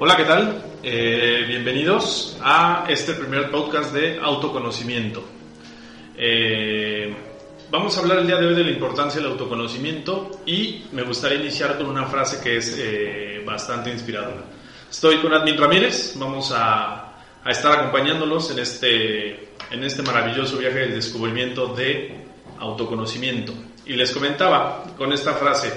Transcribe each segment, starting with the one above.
Hola, ¿qué tal? Eh, bienvenidos a este primer podcast de autoconocimiento. Eh, vamos a hablar el día de hoy de la importancia del autoconocimiento y me gustaría iniciar con una frase que es eh, bastante inspiradora. Estoy con Admin Ramírez, vamos a, a estar acompañándolos en este, en este maravilloso viaje del descubrimiento de autoconocimiento. Y les comentaba con esta frase,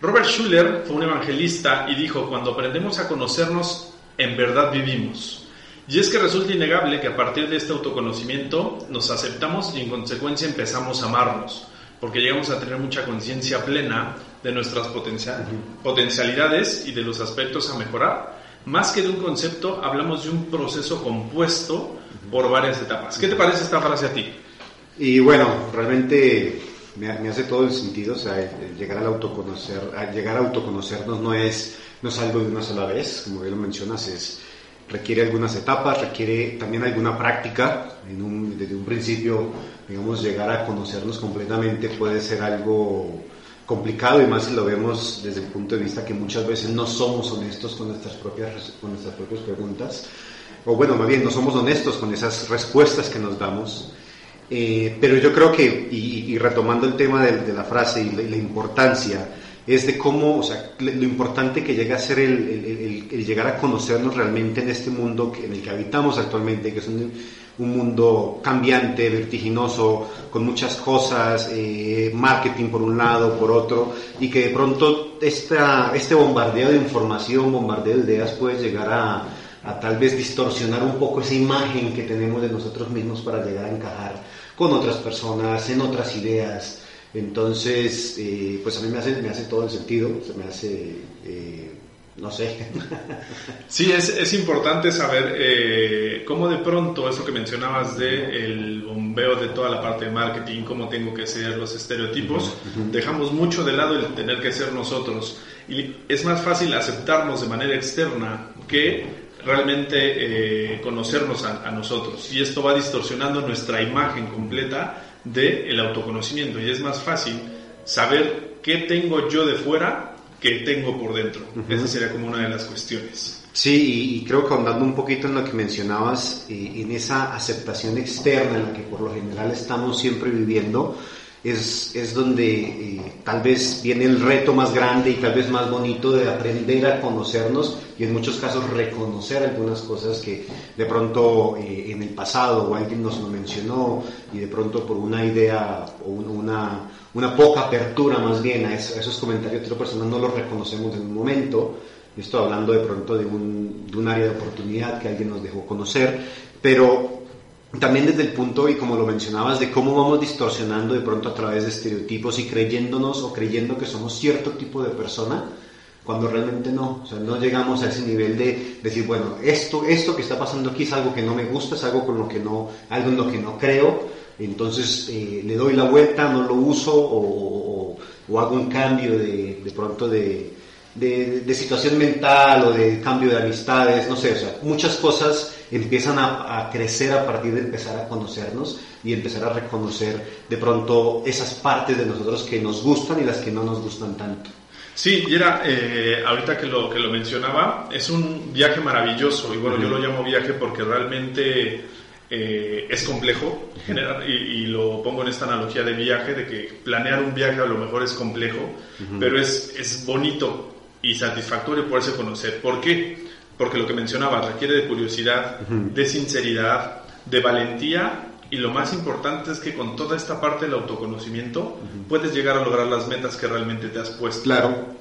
Robert Schuller fue un evangelista y dijo, cuando aprendemos a conocernos, en verdad vivimos. Y es que resulta innegable que a partir de este autoconocimiento nos aceptamos y en consecuencia empezamos a amarnos, porque llegamos a tener mucha conciencia plena de nuestras potencialidades y de los aspectos a mejorar. Más que de un concepto, hablamos de un proceso compuesto por varias etapas. ¿Qué te parece esta frase a ti? Y bueno, realmente me, hace todo el sentido, o sea, llegar al autoconocer, llegar a autoconocernos no es, no es algo de una sola vez, como bien lo mencionas, es, requiere algunas etapas, requiere también alguna práctica, en un, desde un principio, digamos, llegar a conocernos completamente puede ser algo complicado y más si lo vemos desde el punto de vista que muchas veces no somos honestos con nuestras propias, con nuestras propias preguntas, o bueno, más bien no somos honestos con esas respuestas que nos damos. Eh, pero yo creo que, y, retomando el tema de, la frase y la, importancia, es de cómo, o sea, lo importante que llega a ser el, llegar a conocernos realmente en este mundo en el que habitamos actualmente, que es un, mundo cambiante, vertiginoso, con muchas cosas, eh, marketing por un lado, por otro, y que de pronto esta, este bombardeo de información, bombardeo de ideas puede llegar a, a tal vez distorsionar un poco esa imagen que tenemos de nosotros mismos para llegar a encajar con otras personas, en otras ideas. Entonces, eh, pues a mí me hace, me hace todo el sentido, se me hace, eh, no sé. Sí, es, es importante saber eh, cómo de pronto eso que mencionabas de el bombeo de toda la parte de marketing, cómo tengo que ser los estereotipos, dejamos mucho de lado el tener que ser nosotros. Y es más fácil aceptarnos de manera externa que realmente eh, conocernos a, nosotros. Y esto va distorsionando nuestra imagen completa del autoconocimiento. Y es más fácil saber qué tengo yo de fuera que tengo por dentro. Esa sería como una de las cuestiones. Sí, y, creo que ahondando un poquito en lo que mencionabas, eh, en esa aceptación externa en la que por lo general estamos siempre viviendo, es, es donde eh, tal vez viene el reto más grande y tal vez más bonito de aprender a conocernos y en muchos casos reconocer algunas cosas que de pronto eh, en el pasado o alguien nos lo mencionó y de pronto por una idea o una, una poca apertura más bien a, esos comentarios de otra persona no los reconocemos en un momento. Estoy hablando de pronto de un, de un área de oportunidad que alguien nos dejó conocer, pero también desde el punto, y como lo mencionabas, de cómo vamos distorsionando de pronto a través de estereotipos y creyéndonos o creyendo que somos cierto tipo de persona, cuando realmente no, o sea, no llegamos a ese nivel de decir, bueno, esto, esto que está pasando aquí es algo que no me gusta, es algo con lo que no, algo en lo que no creo, entonces eh, le doy la vuelta, no lo uso o, o hago un cambio de, de pronto de, de, situación mental o de cambio de amistades, no sé, o sea, muchas cosas empiezan a, crecer a partir de empezar a conocernos y empezar a reconocer de pronto esas partes de nosotros que nos gustan y las que no nos gustan tanto. Sí, y era, eh, ahorita que lo, que lo mencionaba, es un viaje maravilloso, y bueno, yo lo llamo viaje porque realmente eh, es complejo, generar, y, lo pongo en esta analogía de viaje, de que planear un viaje a lo mejor es complejo, pero es, es bonito y satisfactorio poderse conocer. ¿Por qué? Porque lo que mencionaba requiere de curiosidad, de sinceridad, de valentía y lo más importante es que con toda esta parte del autoconocimiento puedes llegar a lograr las metas que realmente te has puesto. Claro.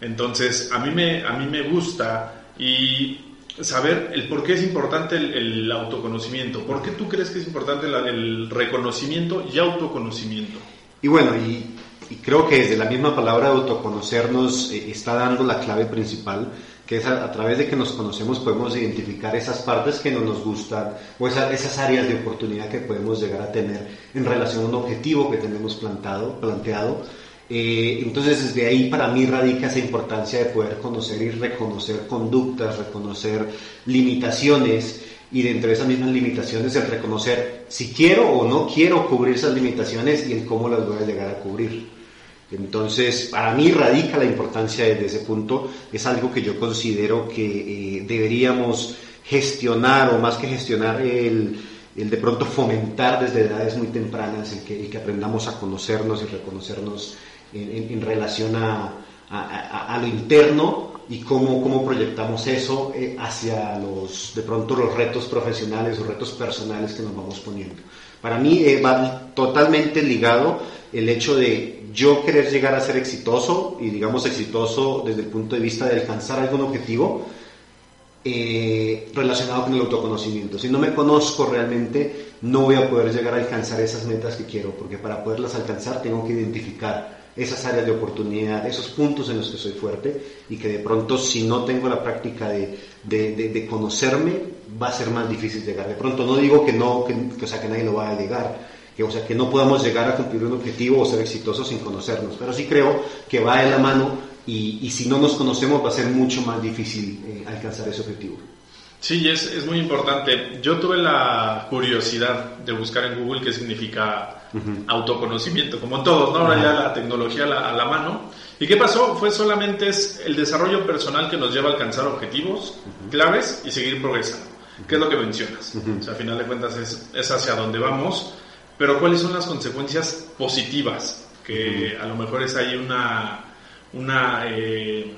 Entonces, a mí me, a mí me gusta y saber el por qué es importante el, autoconocimiento. ¿Por qué tú crees que es importante el reconocimiento y autoconocimiento? Y bueno, y y creo que desde la misma palabra autoconocernos eh, está dando la clave principal, que es a, través de que nos conocemos podemos identificar esas partes que no nos gustan o esas áreas de oportunidad que podemos llegar a tener en relación a un objetivo que tenemos plantado, planteado. Eh, entonces desde ahí para mí radica esa importancia de poder conocer y reconocer conductas, reconocer limitaciones y dentro de esas mismas limitaciones el reconocer si quiero o no quiero cubrir esas limitaciones y el cómo las voy a llegar a cubrir. Entonces, para mí radica la importancia desde ese punto, es algo que yo considero que eh, deberíamos gestionar o más que gestionar el, el, de pronto fomentar desde edades muy tempranas, el que, aprendamos a conocernos y reconocernos en, relación a, a, a, lo interno y cómo, cómo proyectamos eso eh, hacia los, de pronto los retos profesionales o retos personales que nos vamos poniendo. Para mí eh, va totalmente ligado el hecho de yo querer llegar a ser exitoso y digamos exitoso desde el punto de vista de alcanzar algún objetivo eh, relacionado con el autoconocimiento. Si no me conozco realmente, no voy a poder llegar a alcanzar esas metas que quiero, porque para poderlas alcanzar tengo que identificar esas áreas de oportunidad, esos puntos en los que soy fuerte y que de pronto si no tengo la práctica de, de, de, de conocerme va a ser más difícil llegar. De pronto no digo que no, que, que, o sea, que nadie lo va a llegar, que, o sea, que no podamos llegar a cumplir un objetivo o ser exitosos sin conocernos, pero sí creo que va de la mano y, y si no nos conocemos va a ser mucho más difícil eh, alcanzar ese objetivo. Sí, es, es muy importante. Yo tuve la curiosidad de buscar en Google qué significa uh -huh. autoconocimiento, como en todos, ¿no? Ahora uh -huh. ya la tecnología a la, a la, mano. ¿Y qué pasó? Fue solamente el desarrollo personal que nos lleva a alcanzar objetivos uh -huh. claves y seguir progresando. ¿Qué es lo que mencionas? O sea, a final de cuentas es, es hacia dónde vamos, pero ¿cuáles son las consecuencias positivas? Que a lo mejor es ahí una, una eh,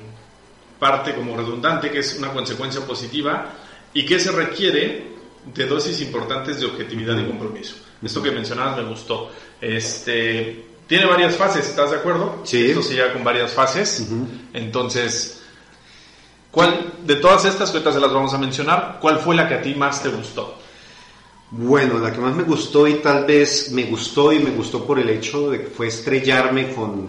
parte como redundante, que es una consecuencia positiva, y que se requiere de dosis importantes de objetividad y compromiso. Esto que mencionabas me gustó. Este, tiene varias fases, ¿estás de acuerdo? Sí. Esto se lleva con varias fases. Uh -huh. Entonces, ¿cuál de todas estas que ahorita se las vamos a mencionar, cuál fue la que a ti más te gustó? Bueno, la que más me gustó y tal vez me gustó y me gustó por el hecho de que fue estrellarme con,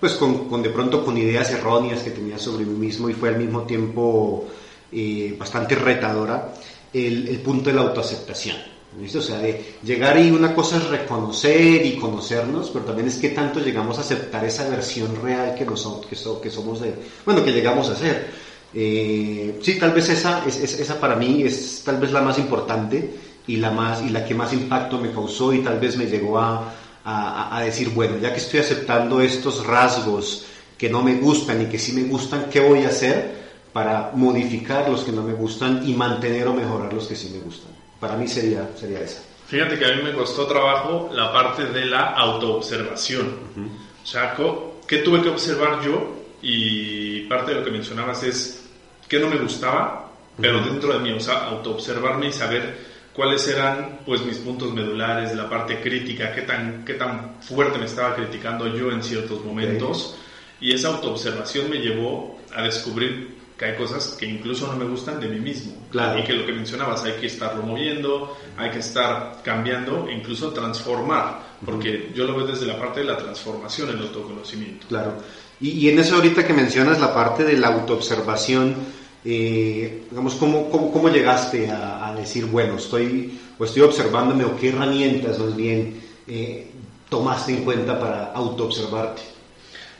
pues con, con de pronto con ideas erróneas que tenía sobre mí mismo y fue al mismo tiempo eh, bastante retadora, el, el, punto de la autoaceptación. ¿listo? O sea, de llegar y una cosa es reconocer y conocernos, pero también es que tanto llegamos a aceptar esa versión real que, nos, que, so, que somos de, bueno, que llegamos a ser. Eh, sí, tal vez esa, es, es, esa para mí es tal vez la más importante y la, más, y la que más impacto me causó y tal vez me llegó a, a, a decir, bueno, ya que estoy aceptando estos rasgos que no me gustan y que sí me gustan, ¿qué voy a hacer? para modificar los que no me gustan y mantener o mejorar los que sí me gustan. Para mí sería, sería esa. Fíjate que a mí me costó trabajo la parte de la autoobservación. Uh -huh. O sea, ¿qué tuve que observar yo? Y parte de lo que mencionabas es qué no me gustaba, pero dentro de mí, o sea, autoobservarme y saber cuáles eran pues mis puntos medulares, la parte crítica, qué tan, qué tan fuerte me estaba criticando yo en ciertos momentos. Okay. Y esa autoobservación me llevó a descubrir que hay cosas que incluso no me gustan de mí mismo. Claro. Y que lo que mencionabas, hay que estarlo moviendo, hay que estar cambiando incluso transformar, porque yo lo veo desde la parte de la transformación, el autoconocimiento. Claro. Y, y en eso ahorita que mencionas la parte de la autoobservación, eh, digamos, ¿cómo, cómo, cómo llegaste a, a, decir, bueno, estoy, o estoy observándome o qué herramientas más bien eh, tomaste en cuenta para autoobservarte?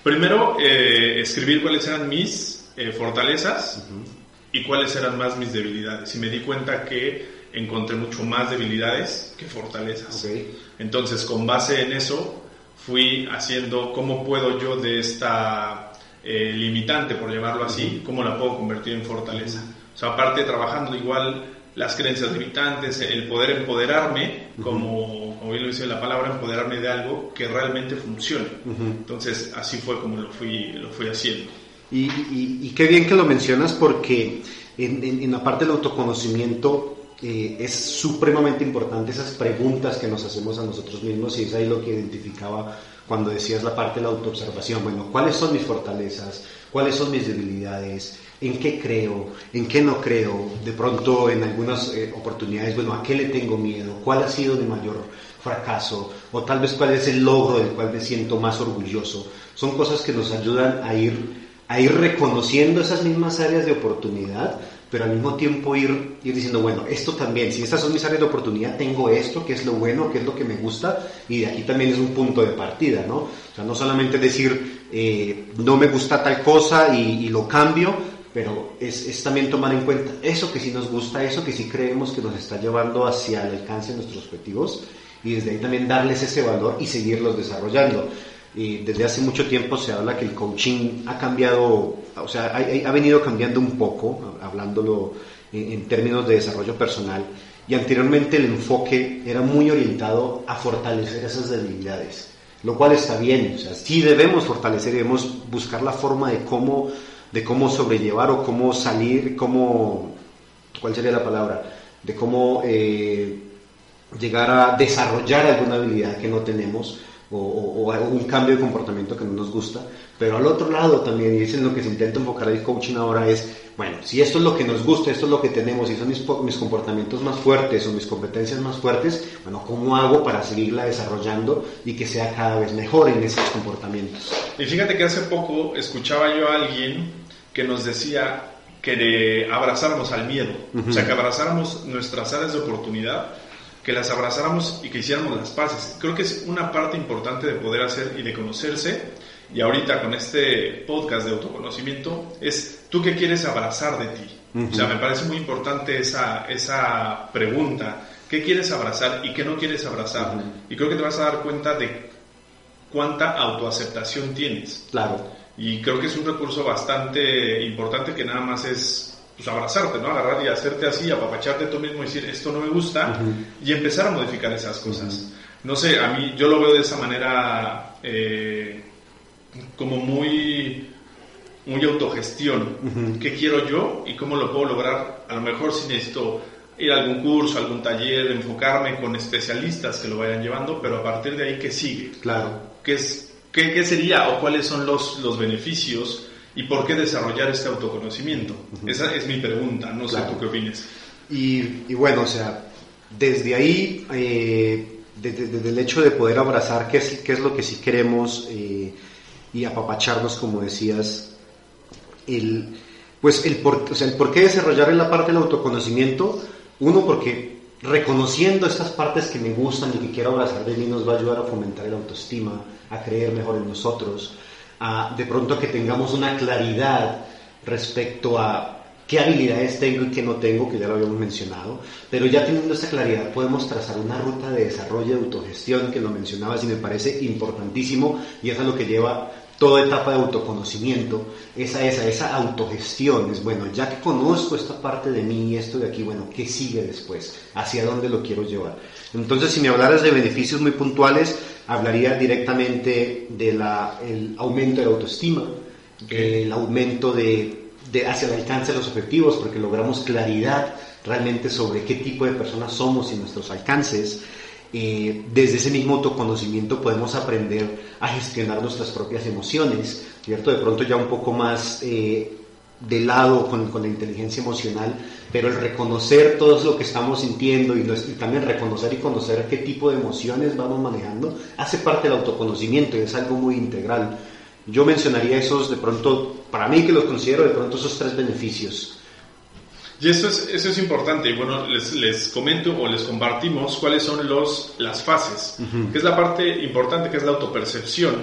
Primero, eh, escribir cuáles eran mis eh, fortalezas uh -huh. y cuáles eran más mis debilidades. Y me di cuenta que encontré mucho más debilidades que fortalezas. Okay. Entonces, con base en eso, fui haciendo cómo puedo yo de esta eh, limitante, por llamarlo así, cómo la puedo convertir en fortaleza. O sea, aparte trabajando igual las creencias limitantes, el poder empoderarme, como, como bien lo dice la palabra, empoderarme de algo que realmente funcione. Entonces, así fue como lo fui, lo fui haciendo. Y, y, y, qué bien que lo mencionas porque en, en, en la parte del autoconocimiento eh, es supremamente importante esas preguntas que nos hacemos a nosotros mismos y es ahí lo que identificaba cuando decías la parte de la autoobservación. Bueno, ¿cuáles son mis fortalezas? ¿Cuáles son mis debilidades? ¿En qué creo? ¿En qué no creo? De pronto en algunas eh, oportunidades, bueno, ¿a qué le tengo miedo? ¿Cuál ha sido mi mayor fracaso? O tal vez cuál es el logro del cual me siento más orgulloso. Son cosas que nos ayudan a ir a ir reconociendo esas mismas áreas de oportunidad, pero al mismo tiempo ir, ir diciendo, bueno, esto también, si estas son mis áreas de oportunidad, tengo esto, que es lo bueno, que es lo que me gusta, y de aquí también es un punto de partida, ¿no? O sea, no solamente decir, eh, no me gusta tal cosa y, y lo cambio, pero es, es, también tomar en cuenta eso que sí nos gusta, eso que sí creemos que nos está llevando hacia el alcance de nuestros objetivos, y desde ahí también darles ese valor y seguirlos desarrollando. Desde hace mucho tiempo se habla que el coaching ha cambiado, o sea, ha, venido cambiando un poco, hablándolo en, términos de desarrollo personal, y anteriormente el enfoque era muy orientado a fortalecer esas debilidades, lo cual está bien, o sea, sí debemos fortalecer y debemos buscar la forma de cómo, de cómo sobrellevar o cómo salir, cómo, ¿cuál sería la palabra? De cómo eh, llegar a desarrollar alguna habilidad que no tenemos o, algún cambio de comportamiento que no nos gusta, pero al otro lado también, y es en lo que se intenta enfocar el coaching ahora, es, bueno, si esto es lo que nos gusta, esto es lo que tenemos, y son mis, mis comportamientos más fuertes o mis competencias más fuertes, bueno, ¿cómo hago para seguirla desarrollando y que sea cada vez mejor en esos comportamientos? Y fíjate que hace poco escuchaba yo a alguien que nos decía que abrazáramos al miedo, o sea, que abrazáramos nuestras áreas de oportunidad que las abrazáramos y que hiciéramos las paces. Creo que es una parte importante de poder hacer y de conocerse. Y ahorita con este podcast de autoconocimiento es tú qué quieres abrazar de ti. O sea, me parece muy importante esa, esa pregunta. ¿Qué quieres abrazar y qué no quieres abrazar? Y creo que te vas a dar cuenta de cuánta autoaceptación tienes. Claro. Y creo que es un recurso bastante importante que nada más es pues abrazarte, ¿no? Agarrar y hacerte así, apapacharte tú mismo y decir, esto no me gusta, y empezar a modificar esas cosas. No sé, a mí yo lo veo de esa manera eh, como muy, muy autogestión. ¿Qué quiero yo y cómo lo puedo lograr? A lo mejor si necesito ir a algún curso, algún taller, enfocarme con especialistas que lo vayan llevando, pero a partir de ahí, ¿qué sigue? Claro. ¿Qué, es, qué, qué sería o cuáles son los, los beneficios? ¿Y por qué desarrollar este autoconocimiento? Esa es mi pregunta, no sé tú qué opinas. Y, bueno, o sea, desde ahí, eh, desde, el hecho de poder abrazar qué es, qué es lo que sí queremos eh, y apapacharnos, como decías, el, pues el por, o sea, el por qué desarrollar en la parte del autoconocimiento, uno porque reconociendo estas partes que me gustan y que quiero abrazar de mí nos va a ayudar a fomentar el autoestima, a creer mejor en nosotros, de pronto que tengamos una claridad respecto a qué habilidades tengo y qué no tengo, que ya lo habíamos mencionado, pero ya teniendo esa claridad podemos trazar una ruta de desarrollo de autogestión, que lo mencionabas y me parece importantísimo, y eso es lo que lleva toda etapa de autoconocimiento, esa, esa, esa autogestión, es bueno, ya que conozco esta parte de mí y esto de aquí, bueno, ¿qué sigue después? ¿Hacia dónde lo quiero llevar? Entonces, si me hablaras de beneficios muy puntuales, hablaría directamente del aumento de la autoestima, el aumento de, de, hacia el alcance de los objetivos, porque logramos claridad realmente sobre qué tipo de personas somos y nuestros alcances. Eh, desde ese mismo autoconocimiento podemos aprender a gestionar nuestras propias emociones, ¿cierto? De pronto ya un poco más eh, de lado con, con, la inteligencia emocional, pero el reconocer todo lo que estamos sintiendo y, también reconocer y conocer qué tipo de emociones vamos manejando hace parte del autoconocimiento y es algo muy integral. Yo mencionaría esos de pronto, para mí que los considero de pronto esos tres beneficios. Y eso es, eso es importante, y bueno, les, les comento o les compartimos cuáles son los, las fases, que es la parte importante, que es la autopercepción,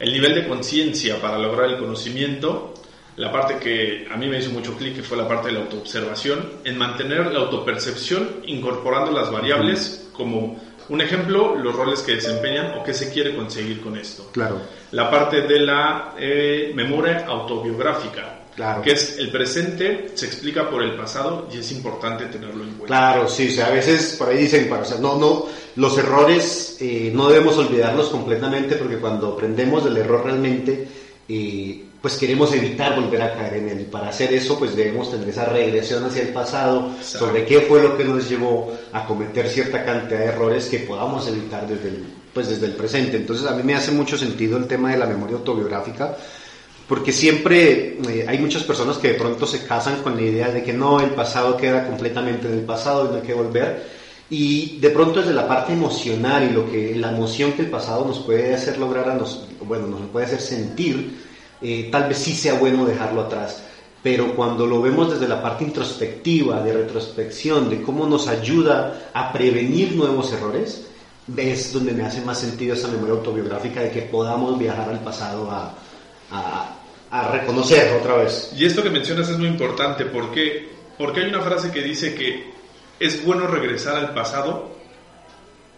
el nivel de conciencia para lograr el conocimiento, la parte que a mí me hizo mucho clic, que fue la parte de la autoobservación, en mantener la autopercepción incorporando las variables como un ejemplo, los roles que desempeñan o qué se quiere conseguir con esto. Claro. La parte de la eh, memoria autobiográfica, Claro. que es el presente se explica por el pasado y es importante tenerlo en cuenta. Claro, sí, o sea, a veces por ahí dicen, o sea, no, no, los errores eh, no debemos olvidarlos completamente porque cuando aprendemos del error realmente eh, pues queremos evitar volver a caer en él. Y para hacer eso, pues debemos tener esa regresión hacia el pasado, sobre qué fue lo que nos llevó a cometer cierta cantidad de errores que podamos evitar desde el, pues desde el presente. Entonces a mí me hace mucho sentido el tema de la memoria autobiográfica, porque siempre eh, hay muchas personas que de pronto se casan con la idea de que no, el pasado queda completamente en el pasado y no hay que volver. Y de pronto desde la parte emocional y lo que la emoción que el pasado nos puede hacer lograr a nos, bueno, nos puede hacer sentir, eh, tal vez sí sea bueno dejarlo atrás. Pero cuando lo vemos desde la parte introspectiva, de retrospección, de cómo nos ayuda a prevenir nuevos errores, es donde me hace más sentido esa memoria autobiográfica de que podamos viajar al pasado a, a, reconocer otra vez. Y esto que mencionas es muy importante porque, porque hay una frase que dice que es bueno regresar al pasado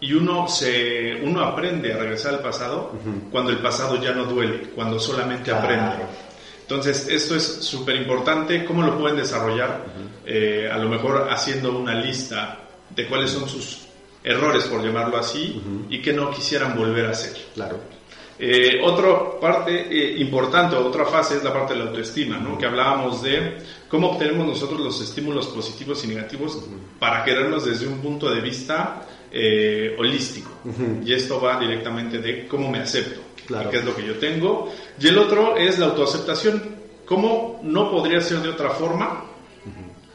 y uno, se, uno aprende a regresar al pasado cuando el pasado ya no duele, cuando solamente aprende. Entonces, esto es súper importante. ¿Cómo lo pueden desarrollar? Eh, a lo mejor haciendo una lista de cuáles son sus errores, por llamarlo así, y que no quisieran volver a hacer. Claro. Eh, otra parte eh, importante, otra fase es la parte de la autoestima, ¿no? que hablábamos de cómo obtenemos nosotros los estímulos positivos y negativos para querernos desde un punto de vista eh, holístico. Y esto va directamente de cómo me acepto, claro. qué es lo que yo tengo. Y el otro es la autoaceptación. ¿Cómo no podría ser de otra forma?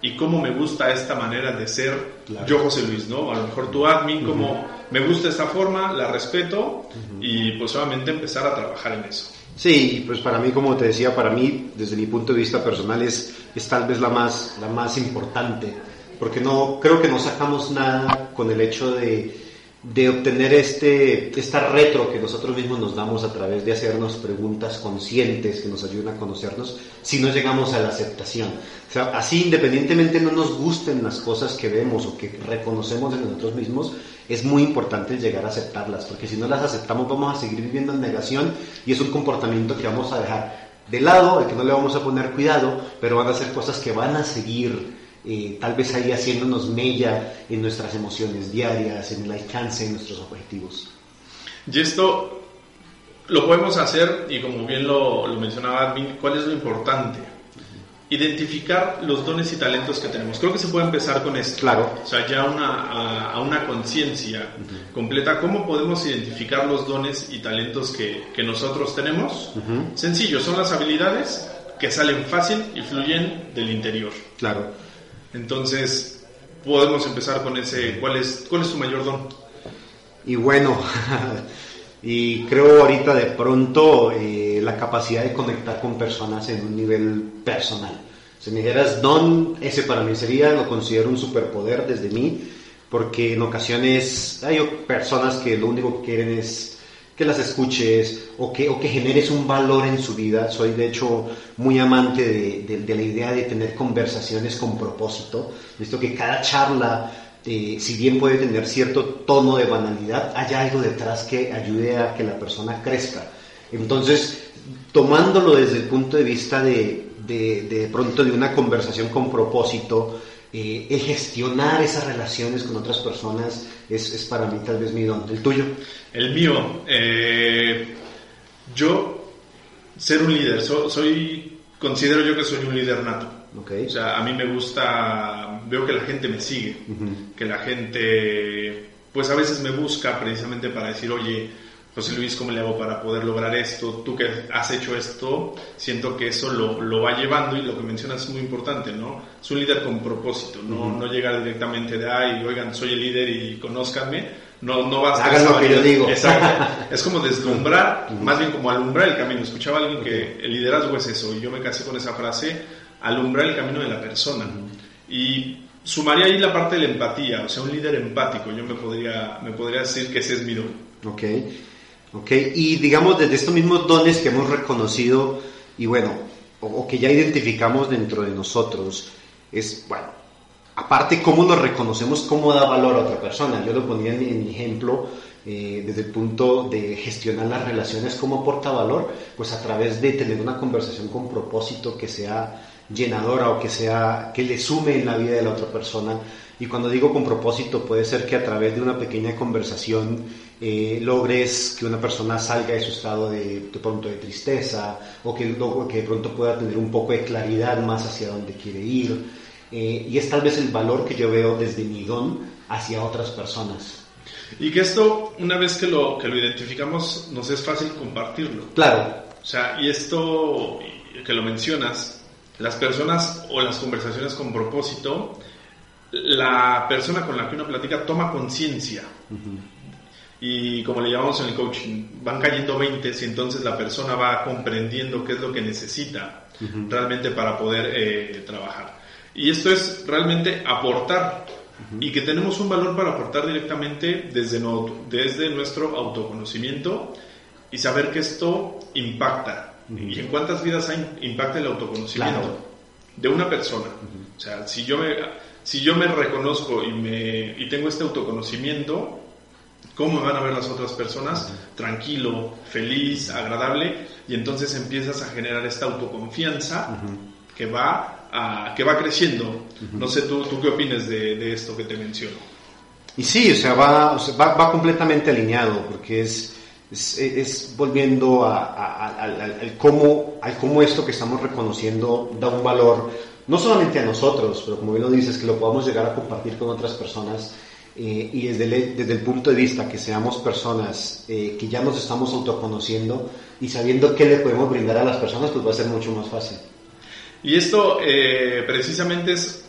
Y cómo me gusta esta manera de ser yo, José Luis, ¿no? A lo mejor tú, admin, cómo me gusta esta forma, la respeto y pues solamente empezar a trabajar en eso. Sí, pues para mí, como te decía, para mí, desde mi punto de vista personal, es, es tal vez la más, la más importante porque no creo que no sacamos nada con el hecho de, de obtener este, esta retro que nosotros mismos nos damos a través de hacernos preguntas conscientes que nos ayudan a conocernos, si no llegamos a la aceptación. O sea, así independientemente no nos gusten las cosas que vemos o que reconocemos en nosotros mismos, es muy importante llegar a aceptarlas, porque si no las aceptamos vamos a seguir viviendo en negación y es un comportamiento que vamos a dejar de lado, al que no le vamos a poner cuidado, pero van a ser cosas que van a seguir eh, tal vez ahí haciéndonos mella en nuestras emociones diarias, en el alcance de nuestros objetivos. Y esto lo podemos hacer, y como bien lo, mencionaba Admin, ¿cuál es lo importante? Identificar los dones y talentos que tenemos. Creo que se puede empezar con esto. Claro. O sea, ya a, una conciencia completa. ¿Cómo podemos identificar los dones y talentos que, nosotros tenemos? Sencillo, son las habilidades que salen fácil y fluyen del interior. Claro. Entonces, podemos empezar con ese, ¿cuál es, cuál es tu mayor don? Y bueno, y creo ahorita de pronto eh, la capacidad de conectar con personas en un nivel personal. Si me dijeras don, ese para mí sería, lo considero un superpoder desde mí, porque en ocasiones hay personas que lo único que quieren es que las escuches o que, o que generes un valor en su vida. Soy de hecho muy amante de, la idea de tener conversaciones con propósito. Visto que cada charla, eh, si bien puede tener cierto tono de banalidad, hay algo detrás que ayude a que la persona crezca. Entonces, tomándolo desde el punto de vista de, de, de pronto de una conversación con propósito, eh, el gestionar esas relaciones con otras personas es, es, para mí tal vez mi don. ¿El tuyo? El mío, eh, yo ser un líder, soy, considero yo que soy un líder nato. Okay. O sea, a mí me gusta, veo que la gente me sigue, que la gente, pues a veces me busca precisamente para decir, oye, José Luis, ¿cómo le hago para poder lograr esto? Tú que has hecho esto, siento que eso lo, lo va llevando y lo que mencionas es muy importante, ¿no? Es un líder con propósito, no, no llegar directamente de, ay, oigan, soy el líder y conózcanme, no, no basta. Hagan lo que yo digo. Exacto. es como deslumbrar, más bien como alumbrar el camino. Escuchaba a alguien que el liderazgo es eso, y yo me casé con esa frase, alumbrar el camino de la persona. Y sumaría ahí la parte de la empatía, o sea, un líder empático, yo me podría, me podría decir que ese es mi don. Ok. Okay. Y digamos, desde estos mismos dones que hemos reconocido y bueno, o, que ya identificamos dentro de nosotros, es, bueno, aparte cómo nos reconocemos, cómo da valor a otra persona. Yo lo ponía en, ejemplo eh, desde el punto de gestionar las relaciones, cómo aporta valor, pues a través de tener una conversación con propósito que sea llenadora o que sea que le sume en la vida de la otra persona. Y cuando digo con propósito, puede ser que a través de una pequeña conversación eh, logres que una persona salga de su estado de, de pronto de tristeza o que, que de pronto pueda tener un poco de claridad más hacia dónde quiere ir. Eh, y es tal vez el valor que yo veo desde mi don hacia otras personas. Y que esto, una vez que lo, que lo identificamos, nos es fácil compartirlo. Claro. O sea, y esto que lo mencionas, las personas o las conversaciones con propósito, la persona con la que uno platica toma conciencia y como le llamamos en el coaching, van cayendo 20 y entonces la persona va comprendiendo qué es lo que necesita realmente para poder eh, trabajar. Y esto es realmente aportar y que tenemos un valor para aportar directamente desde, desde nuestro autoconocimiento y saber que esto impacta. ¿Y en cuántas vidas hay, impacta el autoconocimiento? De una persona. O sea, si yo me, si yo me reconozco y, me, y tengo este autoconocimiento, cómo me van a ver las otras personas, tranquilo, feliz, agradable, y entonces empiezas a generar esta autoconfianza que, va a, que va creciendo. No sé, ¿tú, tú qué opinas de, esto que te menciono? Y sí, o sea, va, va, completamente alineado, porque es, es, volviendo al, cómo, al cómo esto que estamos reconociendo da un valor, no solamente a nosotros, pero como bien lo dices, que lo podamos llegar a compartir con otras personas eh, y desde el, desde el punto de vista que seamos personas eh, que ya nos estamos autoconociendo y sabiendo qué le podemos brindar a las personas, pues va a ser mucho más fácil. Y esto eh, precisamente es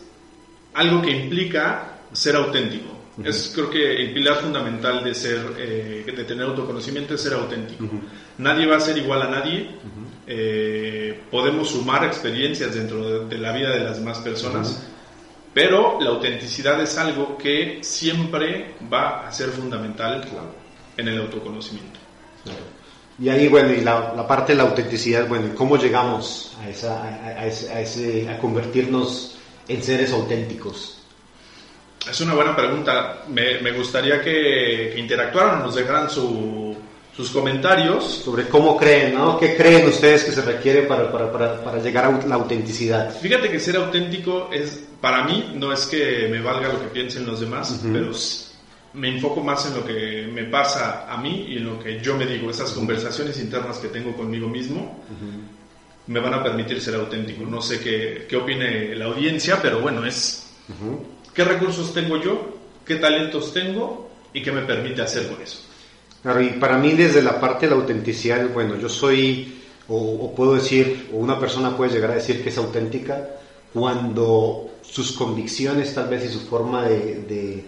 algo que implica ser auténtico. Es creo que el pilar fundamental de ser, de tener autoconocimiento es ser auténtico. Nadie va a ser igual a nadie. podemos sumar experiencias dentro de, la vida de las demás personas pero la autenticidad es algo que siempre va a ser fundamental en el autoconocimiento. Y ahí, bueno, y la, parte de la autenticidad, bueno, ¿cómo llegamos a, esa, a, ese, a, convertirnos en seres auténticos? Es una buena pregunta. Me, me gustaría que, que, interactuaran, nos dejaran su, sus comentarios. Sobre cómo creen, ¿no? ¿Qué creen ustedes que se requiere para, para, para, para llegar a la autenticidad? Fíjate que ser auténtico es para mí no es que me valga lo que piensen los demás, pero me enfoco más en lo que me pasa a mí y en lo que yo me digo. Esas conversaciones internas que tengo conmigo mismo me van a permitir ser auténtico. No sé qué, qué opine la audiencia, pero bueno, es qué recursos tengo yo, qué talentos tengo y qué me permite hacer con eso. Claro, y para mí desde la parte de la autenticidad, bueno, yo soy, o, o puedo decir, o una persona puede llegar a decir que es auténtica cuando sus convicciones tal vez y su forma de,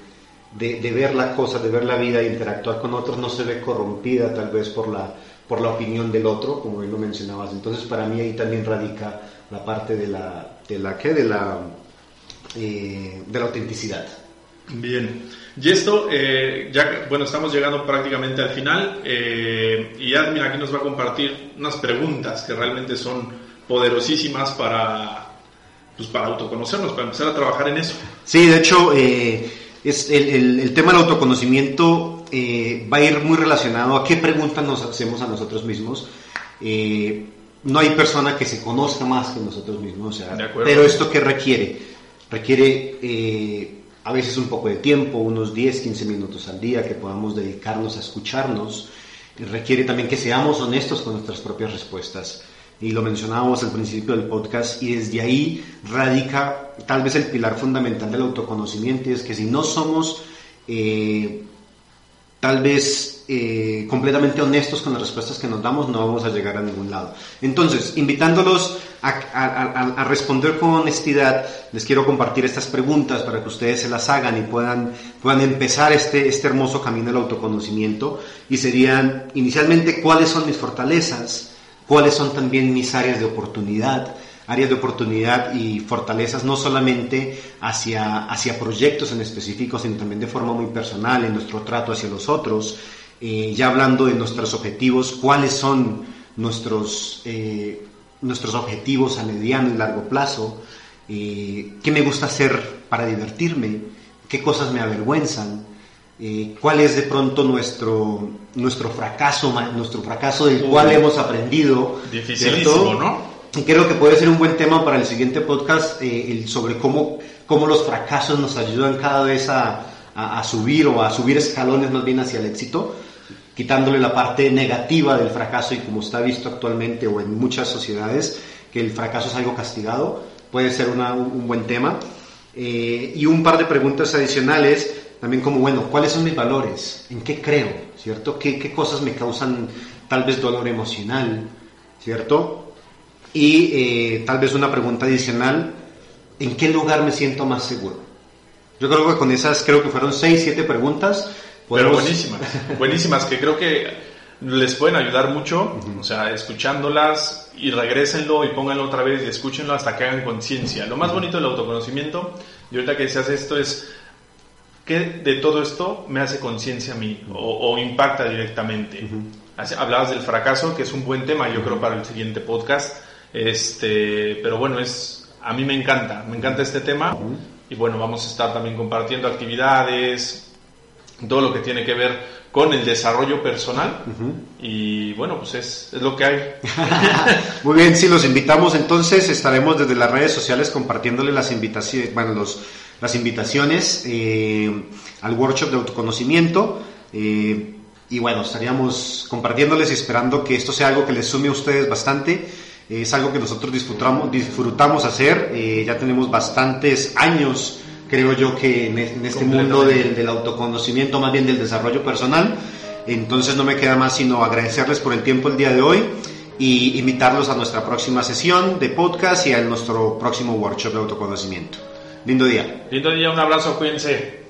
de, ver la cosa, de ver la vida e interactuar con otros no se ve corrompida tal vez por la, por la opinión del otro, como bien lo mencionabas. Entonces para mí ahí también radica la parte de la, de la, ¿qué? De la, eh, de la autenticidad. Bien, y esto, eh, ya bueno, estamos llegando prácticamente al final eh, y Admin aquí nos va a compartir unas preguntas que realmente son poderosísimas para pues para autoconocernos, para empezar a trabajar en eso. Sí, de hecho, eh, es el, el, tema del autoconocimiento eh, va a ir muy relacionado a qué preguntas nos hacemos a nosotros mismos. Eh, no hay persona que se conozca más que nosotros mismos, o sea, pero esto que requiere, requiere a veces un poco de tiempo, unos 10, 15 minutos al día que podamos dedicarnos a escucharnos, requiere también que seamos honestos con nuestras propias respuestas. Y lo mencionábamos al principio del podcast, y desde ahí radica tal vez el pilar fundamental del autoconocimiento, y es que si no somos eh, tal vez eh, completamente honestos con las respuestas que nos damos, no vamos a llegar a ningún lado. Entonces, invitándolos a, responder con honestidad, les quiero compartir estas preguntas para que ustedes se las hagan y puedan, puedan empezar este, este hermoso camino del autoconocimiento, y serían inicialmente cuáles son mis fortalezas, cuáles son también mis áreas de oportunidad, áreas de oportunidad y fortalezas no solamente hacia, hacia proyectos en específico, sino también de forma muy personal, en nuestro trato hacia los otros, eh, ya hablando de nuestros objetivos, cuáles son nuestros, eh, nuestros objetivos a mediano y largo plazo, eh, qué me gusta hacer para divertirme, qué cosas me avergüenzan, eh, cuál es de pronto nuestro, nuestro fracaso, nuestro fracaso del cual hemos aprendido. Dificilísimo, ¿no? Y creo que puede ser un buen tema para el siguiente podcast, eh, el sobre cómo, cómo los fracasos nos ayudan cada vez a, a, subir o a subir escalones más bien hacia el éxito, quitándole la parte negativa del fracaso y como está visto actualmente o en muchas sociedades, que el fracaso es algo castigado, puede ser una, un buen tema. Eh, y un par de preguntas adicionales también como, bueno, ¿cuáles son mis valores? ¿En qué creo? ¿Cierto? ¿Qué, qué cosas me causan tal vez dolor emocional? ¿Cierto? Y eh, tal vez una pregunta adicional, ¿en qué lugar me siento más seguro? Yo creo que con esas, creo que fueron seis, siete preguntas. Pero buenísimas, buenísimas, que creo que les pueden ayudar mucho, o sea, escuchándolas y regrésenlo y pónganlo otra vez y escúchenlo hasta que hagan conciencia. Lo más bonito del autoconocimiento, y ahorita que se hace esto, es ¿Qué de todo esto me hace conciencia a mí o, impacta directamente? Hablabas del fracaso, que es un buen tema, yo creo, para el siguiente podcast. Este, pero bueno, es, a mí me encanta, me encanta este tema. Y bueno, vamos a estar también compartiendo actividades, todo lo que tiene que ver con el desarrollo personal. Y bueno, pues es, es, lo que hay. Muy bien, si los invitamos entonces, estaremos desde las redes sociales compartiéndole las invitaciones, bueno, los, las invitaciones eh, al workshop de autoconocimiento. Eh, y bueno, estaríamos compartiéndoles y esperando que esto sea algo que les sume a ustedes bastante. Es algo que nosotros disfrutamos, disfrutamos hacer. Eh, ya tenemos bastantes años creo yo que en, este mundo del, autoconocimiento, más bien del desarrollo personal. Entonces no me queda más sino agradecerles por el tiempo el día de hoy y invitarlos a nuestra próxima sesión de podcast y a nuestro próximo workshop de autoconocimiento. Lindo día. Lindo día, un abrazo, cuídense.